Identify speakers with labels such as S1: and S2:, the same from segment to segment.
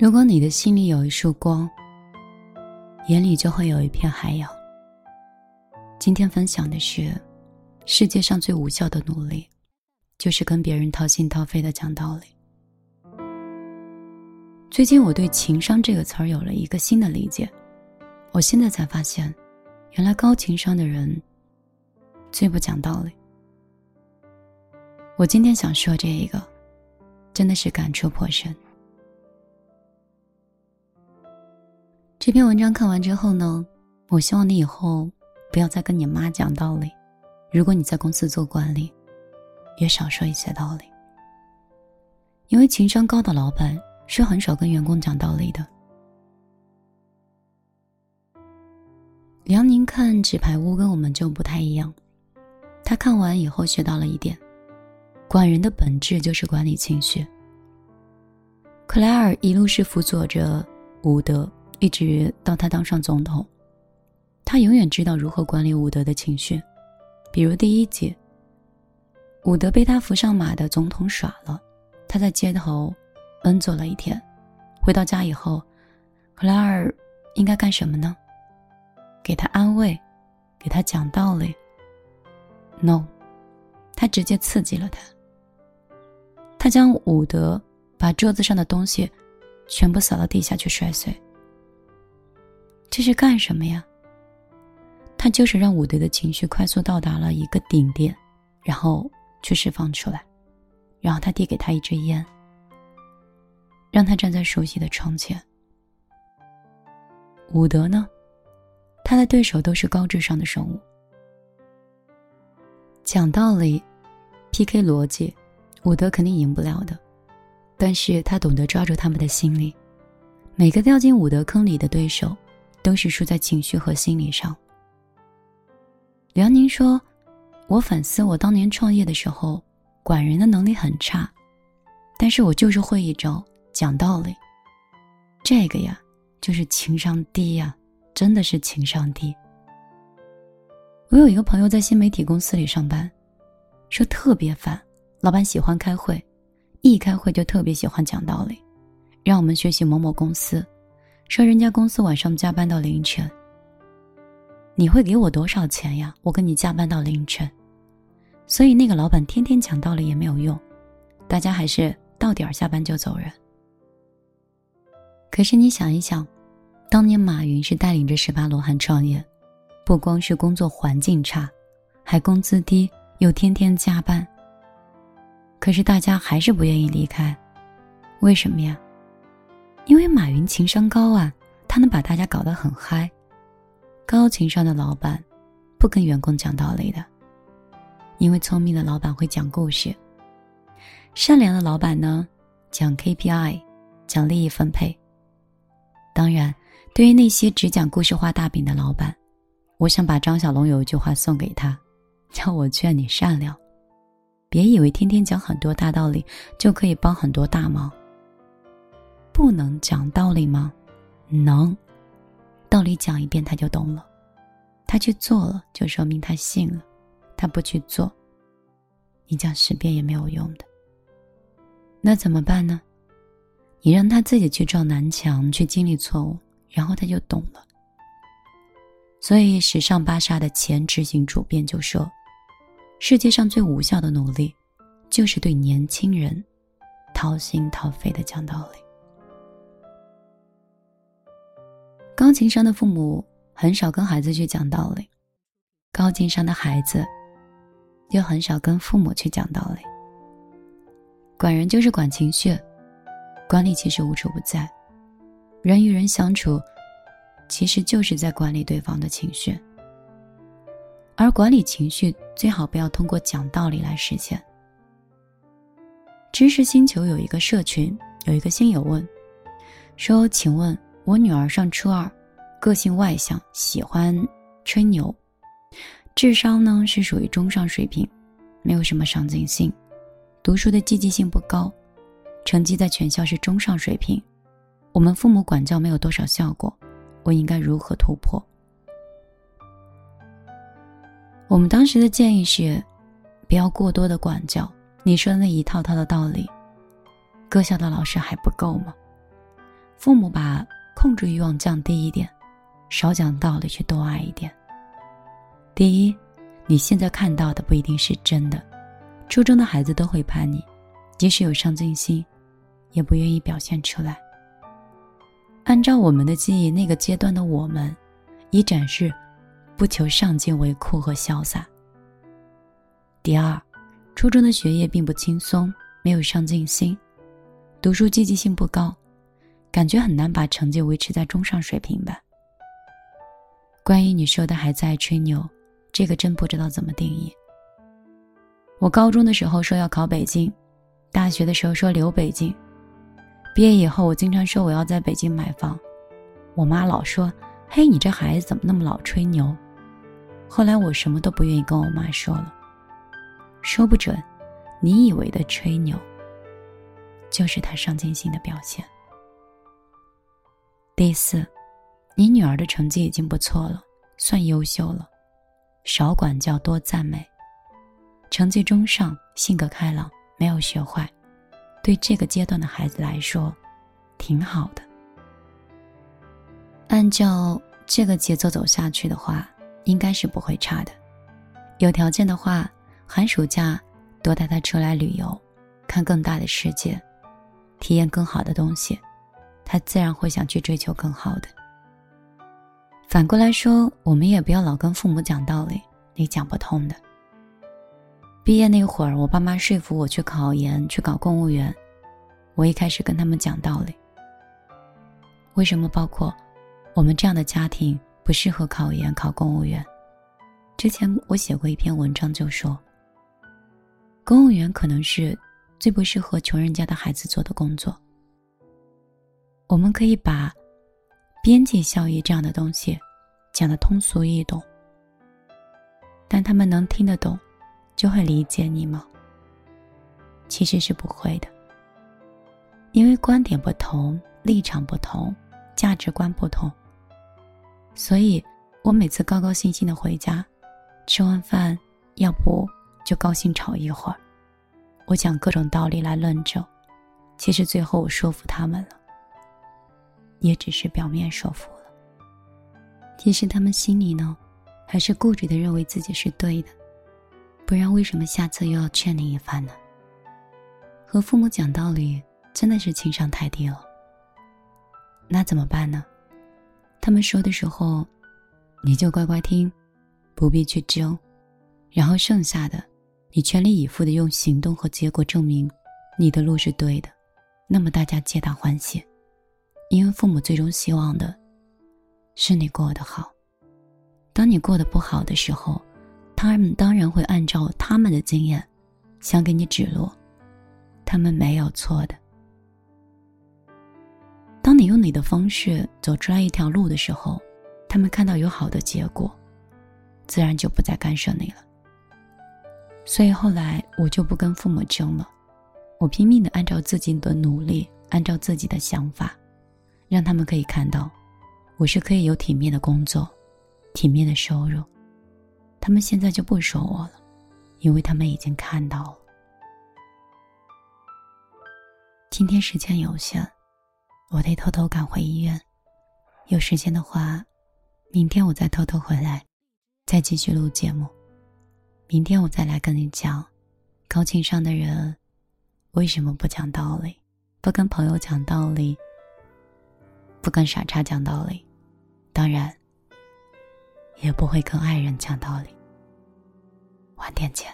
S1: 如果你的心里有一束光，眼里就会有一片海洋。今天分享的是，世界上最无效的努力，就是跟别人掏心掏肺的讲道理。最近我对“情商”这个词儿有了一个新的理解，我现在才发现，原来高情商的人最不讲道理。我今天想说这一个，真的是感触颇深。这篇文章看完之后呢，我希望你以后不要再跟你妈讲道理。如果你在公司做管理，也少说一些道理。因为情商高的老板是很少跟员工讲道理的。梁宁看《纸牌屋》跟我们就不太一样，他看完以后学到了一点：管人的本质就是管理情绪。克莱尔一路是辅佐着伍德。一直到他当上总统，他永远知道如何管理伍德的情绪。比如第一集，伍德被他扶上马的总统耍了，他在街头闷坐了一天。回到家以后，克莱尔应该干什么呢？给他安慰，给他讲道理。No，他直接刺激了他。他将伍德把桌子上的东西全部扫到地下去摔碎。这是干什么呀？他就是让伍德的情绪快速到达了一个顶点，然后去释放出来，然后他递给他一支烟，让他站在熟悉的窗前。伍德呢，他的对手都是高智商的生物，讲道理、PK 逻辑，伍德肯定赢不了的，但是他懂得抓住他们的心理，每个掉进伍德坑里的对手。都是输在情绪和心理上。梁宁说：“我反思我当年创业的时候，管人的能力很差，但是我就是会一招讲道理。这个呀，就是情商低呀，真的是情商低。”我有一个朋友在新媒体公司里上班，说特别烦，老板喜欢开会，一开会就特别喜欢讲道理，让我们学习某某公司。说人家公司晚上加班到凌晨，你会给我多少钱呀？我跟你加班到凌晨，所以那个老板天天讲道理也没有用，大家还是到点儿下班就走人。可是你想一想，当年马云是带领着十八罗汉创业，不光是工作环境差，还工资低，又天天加班。可是大家还是不愿意离开，为什么呀？因为马云情商高啊，他能把大家搞得很嗨。高情商的老板，不跟员工讲道理的，因为聪明的老板会讲故事。善良的老板呢，讲 KPI，讲利益分配。当然，对于那些只讲故事画大饼的老板，我想把张小龙有一句话送给他，叫我劝你善良，别以为天天讲很多大道理就可以帮很多大忙。不能讲道理吗？能，道理讲一遍他就懂了，他去做了就说明他信了，他不去做，你讲十遍也没有用的。那怎么办呢？你让他自己去撞南墙，去经历错误，然后他就懂了。所以时尚芭莎的前执行主编就说：“世界上最无效的努力，就是对年轻人掏心掏肺的讲道理。”高情商的父母很少跟孩子去讲道理，高情商的孩子又很少跟父母去讲道理。管人就是管情绪，管理其实无处不在，人与人相处，其实就是在管理对方的情绪。而管理情绪最好不要通过讲道理来实现。知识星球有一个社群，有一个新友问，说：“请问。”我女儿上初二，个性外向，喜欢吹牛，智商呢是属于中上水平，没有什么上进心，读书的积极性不高，成绩在全校是中上水平。我们父母管教没有多少效果，我应该如何突破？我们当时的建议是，不要过多的管教。你说那一套套的道理，各校的老师还不够吗？父母把控制欲望降低一点，少讲道理，去多爱一点。第一，你现在看到的不一定是真的。初中的孩子都会叛逆，即使有上进心，也不愿意表现出来。按照我们的记忆，那个阶段的我们，以展示不求上进为酷和潇洒。第二，初中的学业并不轻松，没有上进心，读书积极性不高，感觉很难把成绩维持在中上水平吧。关于你说的还在吹牛，这个真不知道怎么定义。我高中的时候说要考北京，大学的时候说留北京。毕业以后，我经常说我要在北京买房，我妈老说：“嘿，你这孩子怎么那么老吹牛？”后来我什么都不愿意跟我妈说了。说不准，你以为的吹牛，就是他上进心的表现。第四，你女儿的成绩已经不错了，算优秀了，少管教，多赞美。成绩中上，性格开朗，没有学坏。对这个阶段的孩子来说，挺好的。按照这个节奏走下去的话，应该是不会差的。有条件的话，寒暑假多带他出来旅游，看更大的世界，体验更好的东西，他自然会想去追求更好的。反过来说，我们也不要老跟父母讲道理，你讲不通的。毕业那会儿，我爸妈说服我去考研，去搞公务员。我一开始跟他们讲道理。为什么包括我们这样的家庭不适合考研、考公务员？之前我写过一篇文章，就说，公务员可能是最不适合穷人家的孩子做的工作。我们可以把边际效益这样的东西讲得通俗易懂，但他们能听得懂。就会理解你吗？其实是不会的，因为观点不同，立场不同，价值观不同。所以我每次高高兴兴的回家，吃完饭，要不就高兴吵一会儿。我讲各种道理来论证，其实最后我说服他们了，也只是表面说服了。其实他们心里呢，还是固执的认为自己是对的。不然，为什么下次又要劝你一番呢？和父母讲道理真的是情商太低了。那怎么办呢？他们说的时候，你就乖乖听，不必去争。然后剩下的，你全力以赴的用行动和结果证明你的路是对的。那么大家皆大欢喜，因为父母最终希望的是你过得好。当你过得不好的时候。他们当然会按照他们的经验，想给你指路，他们没有错的。当你用你的方式走出来一条路的时候，他们看到有好的结果，自然就不再干涉你了。所以后来我就不跟父母争了，我拼命的按照自己的努力，按照自己的想法，让他们可以看到，我是可以有体面的工作，体面的收入。他们现在就不说我了，因为他们已经看到了。今天时间有限，我得偷偷赶回医院。有时间的话，明天我再偷偷回来，再继续录节目。明天我再来跟你讲，高情商的人为什么不讲道理，不跟朋友讲道理，不跟傻叉讲道理，当然。也不会跟爱人讲道理。晚点见。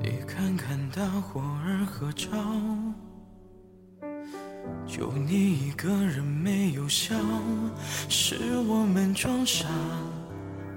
S2: 你看看大伙儿合照，就你一个人没有笑，是我们装傻，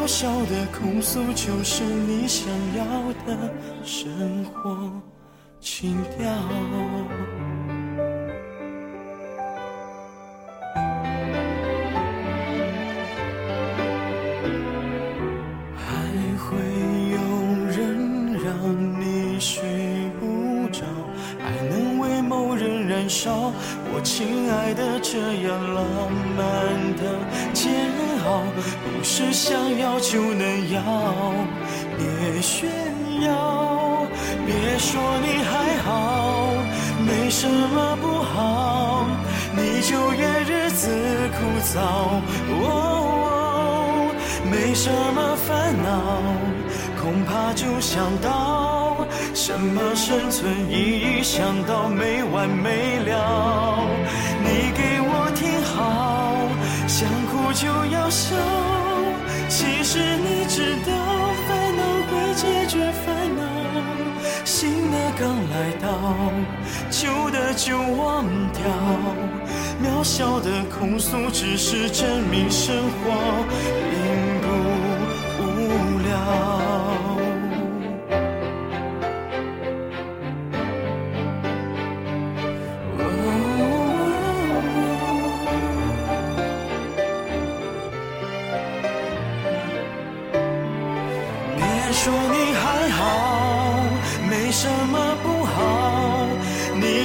S2: 渺小的控诉，就是你想要的生活情调。还会有人让你睡不着，还能为某人燃烧。我亲爱的，这样浪漫的煎好，不是想要就能要。别炫耀，别说你还好，没什么不好，你就怨日子枯燥。哦，没什么烦恼，恐怕就想到。什么生存意义？想到没完没了。你给我听好，想哭就要笑。其实你知道，烦恼会解决烦恼。新的刚来到，旧的就忘掉。渺小的控诉，只是证明生活